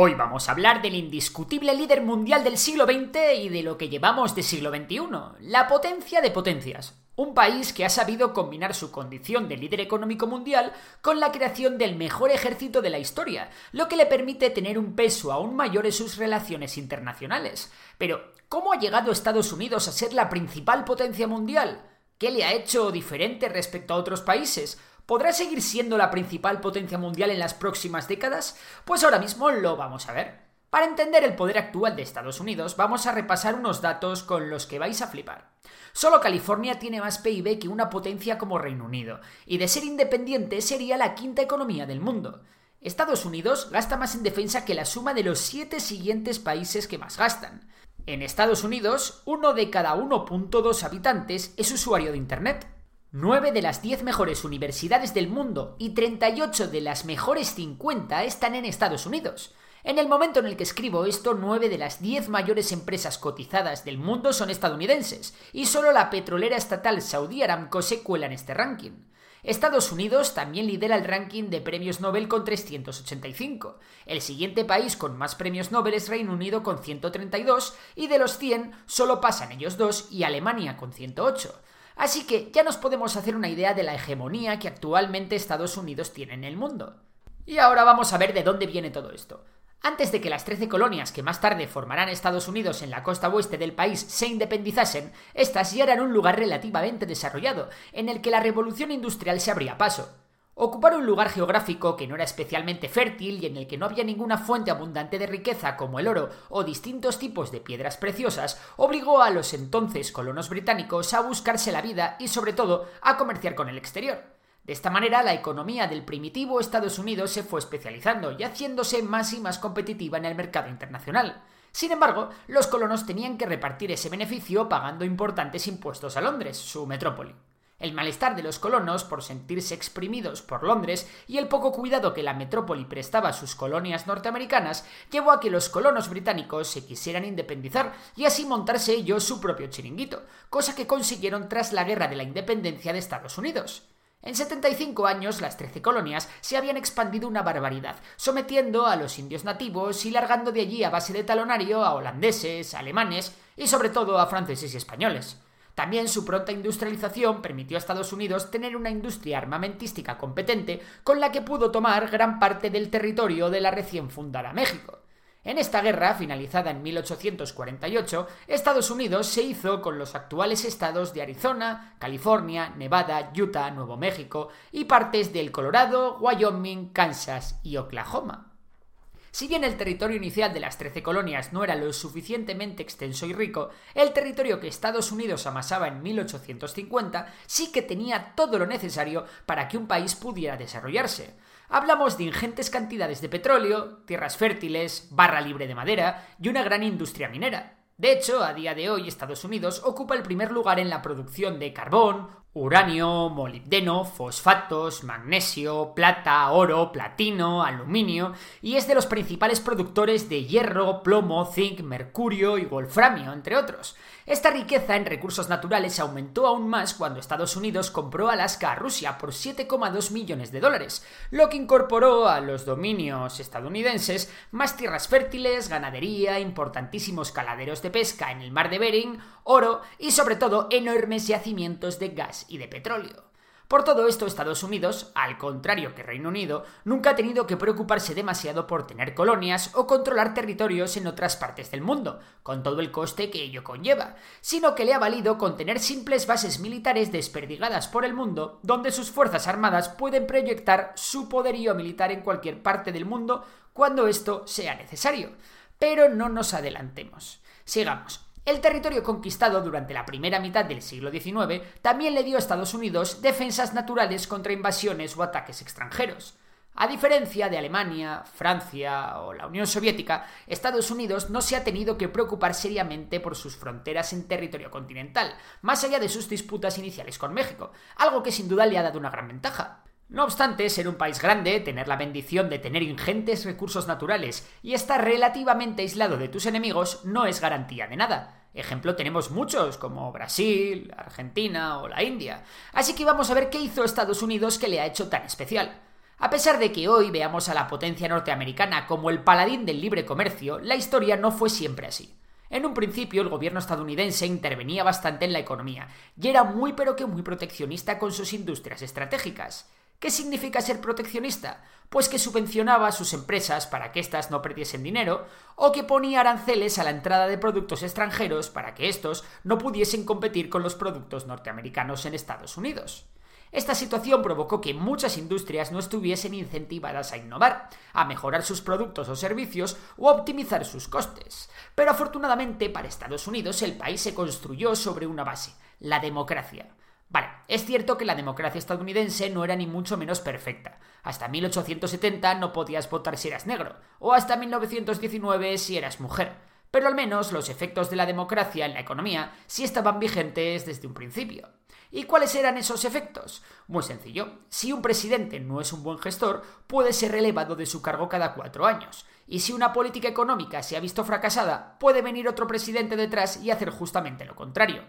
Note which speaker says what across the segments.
Speaker 1: Hoy vamos a hablar del indiscutible líder mundial del siglo XX y de lo que llevamos de siglo XXI, la potencia de potencias. Un país que ha sabido combinar su condición de líder económico mundial con la creación del mejor ejército de la historia, lo que le permite tener un peso aún mayor en sus relaciones internacionales. Pero, ¿cómo ha llegado Estados Unidos a ser la principal potencia mundial? ¿Qué le ha hecho diferente respecto a otros países? ¿Podrá seguir siendo la principal potencia mundial en las próximas décadas? Pues ahora mismo lo vamos a ver. Para entender el poder actual de Estados Unidos, vamos a repasar unos datos con los que vais a flipar. Solo California tiene más PIB que una potencia como Reino Unido, y de ser independiente sería la quinta economía del mundo. Estados Unidos gasta más en defensa que la suma de los siete siguientes países que más gastan. En Estados Unidos, uno de cada 1.2 habitantes es usuario de Internet. 9 de las 10 mejores universidades del mundo y 38 de las mejores 50 están en Estados Unidos. En el momento en el que escribo esto, 9 de las 10 mayores empresas cotizadas del mundo son estadounidenses, y solo la petrolera estatal Saudi Aramco se cuela en este ranking. Estados Unidos también lidera el ranking de premios Nobel con 385. El siguiente país con más premios Nobel es Reino Unido con 132 y de los 100 solo pasan ellos dos y Alemania con 108. Así que ya nos podemos hacer una idea de la hegemonía que actualmente Estados Unidos tiene en el mundo. Y ahora vamos a ver de dónde viene todo esto. Antes de que las 13 colonias que más tarde formarán Estados Unidos en la costa oeste del país se independizasen, estas ya eran un lugar relativamente desarrollado, en el que la revolución industrial se abría paso. Ocupar un lugar geográfico que no era especialmente fértil y en el que no había ninguna fuente abundante de riqueza como el oro o distintos tipos de piedras preciosas obligó a los entonces colonos británicos a buscarse la vida y sobre todo a comerciar con el exterior. De esta manera, la economía del primitivo Estados Unidos se fue especializando y haciéndose más y más competitiva en el mercado internacional. Sin embargo, los colonos tenían que repartir ese beneficio pagando importantes impuestos a Londres, su metrópoli. El malestar de los colonos por sentirse exprimidos por Londres y el poco cuidado que la metrópoli prestaba a sus colonias norteamericanas llevó a que los colonos británicos se quisieran independizar y así montarse ellos su propio chiringuito, cosa que consiguieron tras la Guerra de la Independencia de Estados Unidos. En 75 años, las 13 colonias se habían expandido una barbaridad, sometiendo a los indios nativos y largando de allí a base de talonario a holandeses, alemanes y sobre todo a franceses y españoles. También su pronta industrialización permitió a Estados Unidos tener una industria armamentística competente con la que pudo tomar gran parte del territorio de la recién fundada México. En esta guerra, finalizada en 1848, Estados Unidos se hizo con los actuales estados de Arizona, California, Nevada, Utah, Nuevo México y partes del Colorado, Wyoming, Kansas y Oklahoma. Si bien el territorio inicial de las trece colonias no era lo suficientemente extenso y rico, el territorio que Estados Unidos amasaba en 1850 sí que tenía todo lo necesario para que un país pudiera desarrollarse. Hablamos de ingentes cantidades de petróleo, tierras fértiles, barra libre de madera y una gran industria minera. De hecho, a día de hoy Estados Unidos ocupa el primer lugar en la producción de carbón, uranio, molibdeno, fosfatos, magnesio, plata, oro, platino, aluminio y es de los principales productores de hierro, plomo, zinc, mercurio y wolframio, entre otros. Esta riqueza en recursos naturales aumentó aún más cuando Estados Unidos compró Alaska a Rusia por 7,2 millones de dólares, lo que incorporó a los dominios estadounidenses más tierras fértiles, ganadería, importantísimos caladeros de pesca en el mar de Bering, oro y sobre todo enormes yacimientos de gas y de petróleo. Por todo esto, Estados Unidos, al contrario que Reino Unido, nunca ha tenido que preocuparse demasiado por tener colonias o controlar territorios en otras partes del mundo, con todo el coste que ello conlleva, sino que le ha valido con tener simples bases militares desperdigadas por el mundo, donde sus fuerzas armadas pueden proyectar su poderío militar en cualquier parte del mundo cuando esto sea necesario. Pero no nos adelantemos. Sigamos. El territorio conquistado durante la primera mitad del siglo XIX también le dio a Estados Unidos defensas naturales contra invasiones o ataques extranjeros. A diferencia de Alemania, Francia o la Unión Soviética, Estados Unidos no se ha tenido que preocupar seriamente por sus fronteras en territorio continental, más allá de sus disputas iniciales con México, algo que sin duda le ha dado una gran ventaja. No obstante, ser un país grande, tener la bendición de tener ingentes recursos naturales y estar relativamente aislado de tus enemigos no es garantía de nada. Ejemplo tenemos muchos, como Brasil, Argentina o la India. Así que vamos a ver qué hizo Estados Unidos que le ha hecho tan especial. A pesar de que hoy veamos a la potencia norteamericana como el paladín del libre comercio, la historia no fue siempre así. En un principio el gobierno estadounidense intervenía bastante en la economía y era muy pero que muy proteccionista con sus industrias estratégicas. ¿Qué significa ser proteccionista? Pues que subvencionaba a sus empresas para que éstas no perdiesen dinero, o que ponía aranceles a la entrada de productos extranjeros para que éstos no pudiesen competir con los productos norteamericanos en Estados Unidos. Esta situación provocó que muchas industrias no estuviesen incentivadas a innovar, a mejorar sus productos o servicios o a optimizar sus costes. Pero afortunadamente para Estados Unidos el país se construyó sobre una base, la democracia. Vale, es cierto que la democracia estadounidense no era ni mucho menos perfecta. Hasta 1870 no podías votar si eras negro, o hasta 1919 si eras mujer. Pero al menos los efectos de la democracia en la economía sí estaban vigentes desde un principio. ¿Y cuáles eran esos efectos? Muy sencillo. Si un presidente no es un buen gestor, puede ser relevado de su cargo cada cuatro años. Y si una política económica se ha visto fracasada, puede venir otro presidente detrás y hacer justamente lo contrario.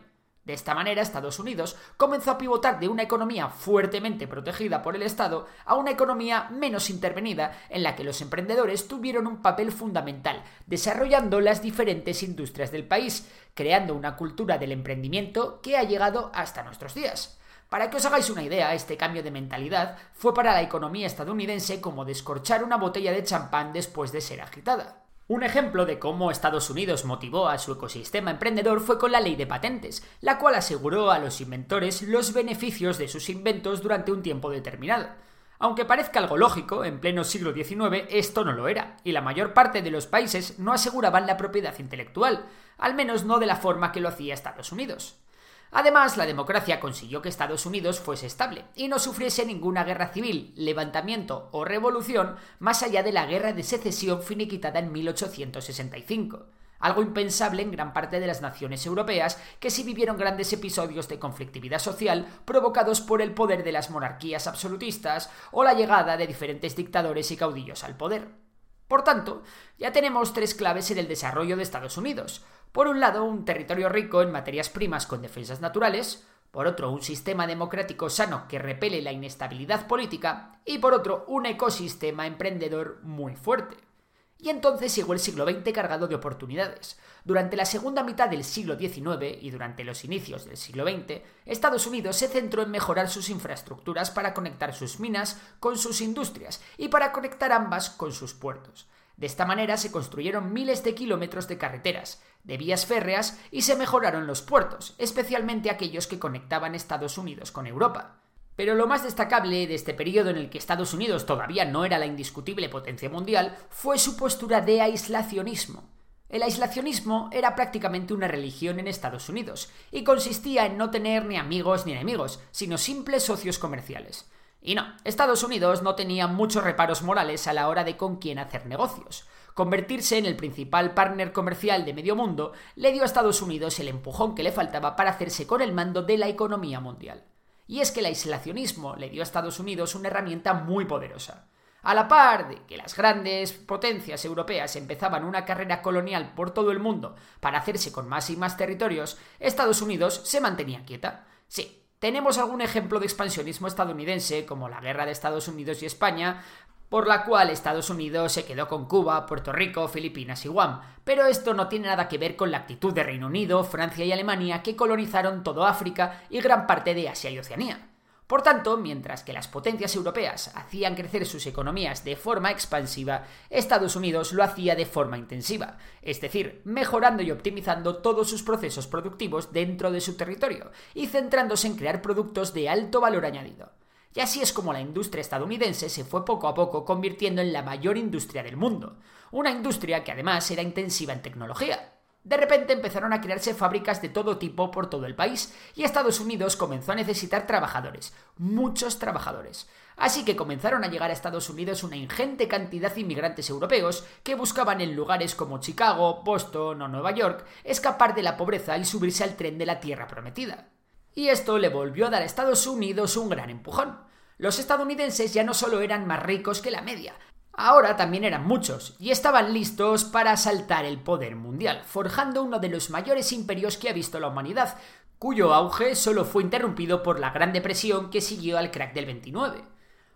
Speaker 1: De esta manera, Estados Unidos comenzó a pivotar de una economía fuertemente protegida por el Estado a una economía menos intervenida en la que los emprendedores tuvieron un papel fundamental, desarrollando las diferentes industrias del país, creando una cultura del emprendimiento que ha llegado hasta nuestros días. Para que os hagáis una idea, este cambio de mentalidad fue para la economía estadounidense como descorchar una botella de champán después de ser agitada. Un ejemplo de cómo Estados Unidos motivó a su ecosistema emprendedor fue con la ley de patentes, la cual aseguró a los inventores los beneficios de sus inventos durante un tiempo determinado. Aunque parezca algo lógico, en pleno siglo XIX esto no lo era, y la mayor parte de los países no aseguraban la propiedad intelectual, al menos no de la forma que lo hacía Estados Unidos. Además, la democracia consiguió que Estados Unidos fuese estable y no sufriese ninguna guerra civil, levantamiento o revolución más allá de la guerra de secesión finiquitada en 1865 algo impensable en gran parte de las naciones europeas que sí vivieron grandes episodios de conflictividad social provocados por el poder de las monarquías absolutistas o la llegada de diferentes dictadores y caudillos al poder. Por tanto, ya tenemos tres claves en el desarrollo de Estados Unidos. Por un lado, un territorio rico en materias primas con defensas naturales, por otro, un sistema democrático sano que repele la inestabilidad política, y por otro, un ecosistema emprendedor muy fuerte. Y entonces llegó el siglo XX cargado de oportunidades. Durante la segunda mitad del siglo XIX y durante los inicios del siglo XX, Estados Unidos se centró en mejorar sus infraestructuras para conectar sus minas con sus industrias y para conectar ambas con sus puertos. De esta manera se construyeron miles de kilómetros de carreteras, de vías férreas y se mejoraron los puertos, especialmente aquellos que conectaban Estados Unidos con Europa. Pero lo más destacable de este periodo en el que Estados Unidos todavía no era la indiscutible potencia mundial fue su postura de aislacionismo. El aislacionismo era prácticamente una religión en Estados Unidos y consistía en no tener ni amigos ni enemigos, sino simples socios comerciales. Y no, Estados Unidos no tenía muchos reparos morales a la hora de con quién hacer negocios. Convertirse en el principal partner comercial de medio mundo le dio a Estados Unidos el empujón que le faltaba para hacerse con el mando de la economía mundial. Y es que el aislacionismo le dio a Estados Unidos una herramienta muy poderosa. A la par de que las grandes potencias europeas empezaban una carrera colonial por todo el mundo para hacerse con más y más territorios, Estados Unidos se mantenía quieta. Sí, tenemos algún ejemplo de expansionismo estadounidense, como la guerra de Estados Unidos y España, por la cual Estados Unidos se quedó con Cuba, Puerto Rico, Filipinas y Guam. Pero esto no tiene nada que ver con la actitud de Reino Unido, Francia y Alemania que colonizaron todo África y gran parte de Asia y Oceanía. Por tanto, mientras que las potencias europeas hacían crecer sus economías de forma expansiva, Estados Unidos lo hacía de forma intensiva, es decir, mejorando y optimizando todos sus procesos productivos dentro de su territorio y centrándose en crear productos de alto valor añadido. Y así es como la industria estadounidense se fue poco a poco convirtiendo en la mayor industria del mundo, una industria que además era intensiva en tecnología. De repente empezaron a crearse fábricas de todo tipo por todo el país y Estados Unidos comenzó a necesitar trabajadores, muchos trabajadores. Así que comenzaron a llegar a Estados Unidos una ingente cantidad de inmigrantes europeos que buscaban en lugares como Chicago, Boston o Nueva York escapar de la pobreza y subirse al tren de la Tierra Prometida. Y esto le volvió a dar a Estados Unidos un gran empujón. Los estadounidenses ya no solo eran más ricos que la media, ahora también eran muchos, y estaban listos para asaltar el poder mundial, forjando uno de los mayores imperios que ha visto la humanidad, cuyo auge solo fue interrumpido por la Gran Depresión que siguió al crack del 29.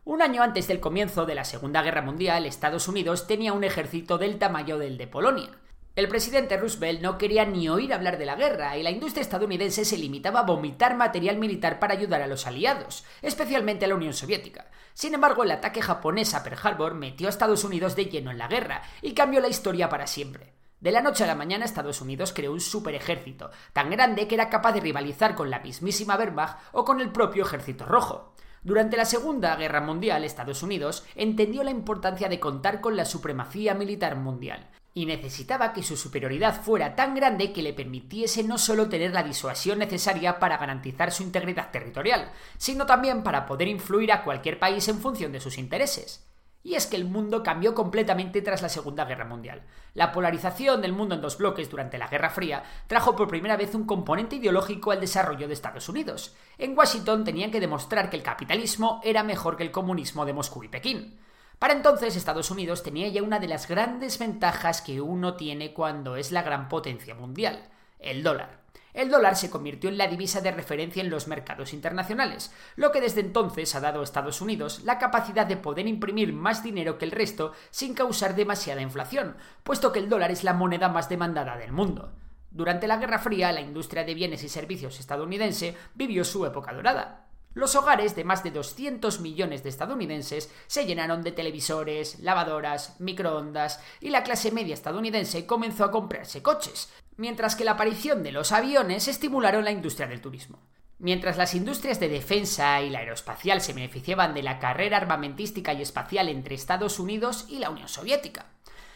Speaker 1: Un año antes del comienzo de la Segunda Guerra Mundial, Estados Unidos tenía un ejército del tamaño del de Polonia. El presidente Roosevelt no quería ni oír hablar de la guerra y la industria estadounidense se limitaba a vomitar material militar para ayudar a los aliados, especialmente a la Unión Soviética. Sin embargo, el ataque japonés a Pearl Harbor metió a Estados Unidos de lleno en la guerra y cambió la historia para siempre. De la noche a la mañana Estados Unidos creó un super ejército, tan grande que era capaz de rivalizar con la mismísima Wehrmacht o con el propio ejército rojo. Durante la Segunda Guerra Mundial, Estados Unidos entendió la importancia de contar con la supremacía militar mundial y necesitaba que su superioridad fuera tan grande que le permitiese no solo tener la disuasión necesaria para garantizar su integridad territorial, sino también para poder influir a cualquier país en función de sus intereses. Y es que el mundo cambió completamente tras la Segunda Guerra Mundial. La polarización del mundo en dos bloques durante la Guerra Fría trajo por primera vez un componente ideológico al desarrollo de Estados Unidos. En Washington tenían que demostrar que el capitalismo era mejor que el comunismo de Moscú y Pekín. Para entonces Estados Unidos tenía ya una de las grandes ventajas que uno tiene cuando es la gran potencia mundial, el dólar el dólar se convirtió en la divisa de referencia en los mercados internacionales, lo que desde entonces ha dado a Estados Unidos la capacidad de poder imprimir más dinero que el resto sin causar demasiada inflación, puesto que el dólar es la moneda más demandada del mundo. Durante la Guerra Fría, la industria de bienes y servicios estadounidense vivió su época dorada. Los hogares de más de 200 millones de estadounidenses se llenaron de televisores, lavadoras, microondas y la clase media estadounidense comenzó a comprarse coches, mientras que la aparición de los aviones estimularon la industria del turismo. Mientras las industrias de defensa y la aeroespacial se beneficiaban de la carrera armamentística y espacial entre Estados Unidos y la Unión Soviética.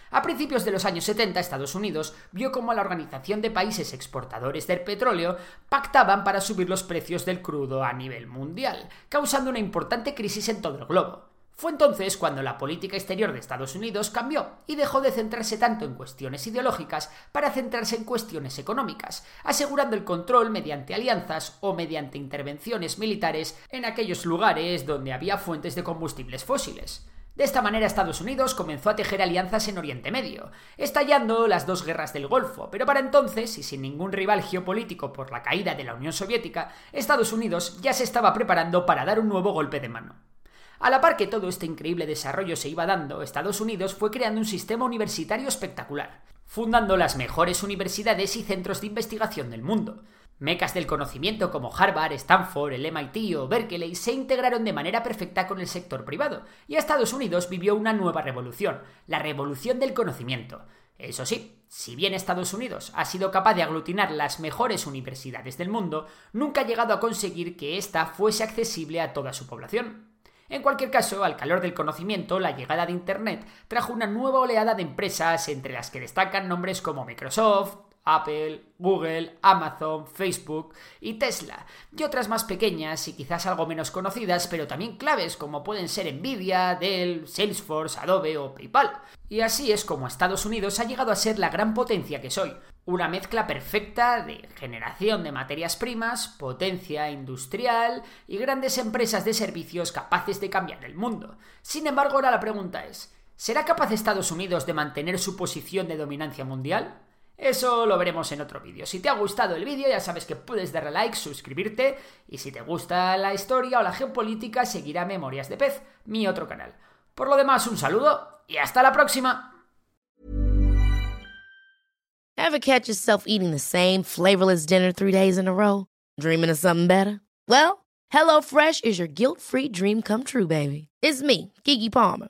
Speaker 1: A principios de los años 70, Estados Unidos vio cómo la Organización de Países Exportadores del Petróleo pactaban para subir los precios del crudo a nivel mundial, causando una importante crisis en todo el globo. Fue entonces cuando la política exterior de Estados Unidos cambió y dejó de centrarse tanto en cuestiones ideológicas para centrarse en cuestiones económicas, asegurando el control mediante alianzas o mediante intervenciones militares en aquellos lugares donde había fuentes de combustibles fósiles. De esta manera Estados Unidos comenzó a tejer alianzas en Oriente Medio, estallando las dos guerras del Golfo, pero para entonces, y sin ningún rival geopolítico por la caída de la Unión Soviética, Estados Unidos ya se estaba preparando para dar un nuevo golpe de mano. A la par que todo este increíble desarrollo se iba dando, Estados Unidos fue creando un sistema universitario espectacular, fundando las mejores universidades y centros de investigación del mundo. Mecas del conocimiento como Harvard, Stanford, el MIT o Berkeley se integraron de manera perfecta con el sector privado, y Estados Unidos vivió una nueva revolución, la revolución del conocimiento. Eso sí, si bien Estados Unidos ha sido capaz de aglutinar las mejores universidades del mundo, nunca ha llegado a conseguir que ésta fuese accesible a toda su población. En cualquier caso, al calor del conocimiento, la llegada de Internet trajo una nueva oleada de empresas entre las que destacan nombres como Microsoft, Apple, Google, Amazon, Facebook y Tesla, y otras más pequeñas y quizás algo menos conocidas, pero también claves como pueden ser Nvidia, Dell, Salesforce, Adobe o PayPal. Y así es como Estados Unidos ha llegado a ser la gran potencia que soy, una mezcla perfecta de generación de materias primas, potencia industrial y grandes empresas de servicios capaces de cambiar el mundo. Sin embargo, ahora la pregunta es, ¿será capaz Estados Unidos de mantener su posición de dominancia mundial? Eso lo veremos en otro vídeo. Si te ha gustado el vídeo ya sabes que puedes darle like, suscribirte y si te gusta la historia o la geopolítica seguirá Memorias de Pez, mi otro canal. Por lo demás, un saludo y hasta la próxima.
Speaker 2: Ever catch yourself eating the same flavorless dinner three days in a row? Dreaming of something better? Well, HelloFresh is your guilt-free dream come true, baby. It's me, Kiki Palmer.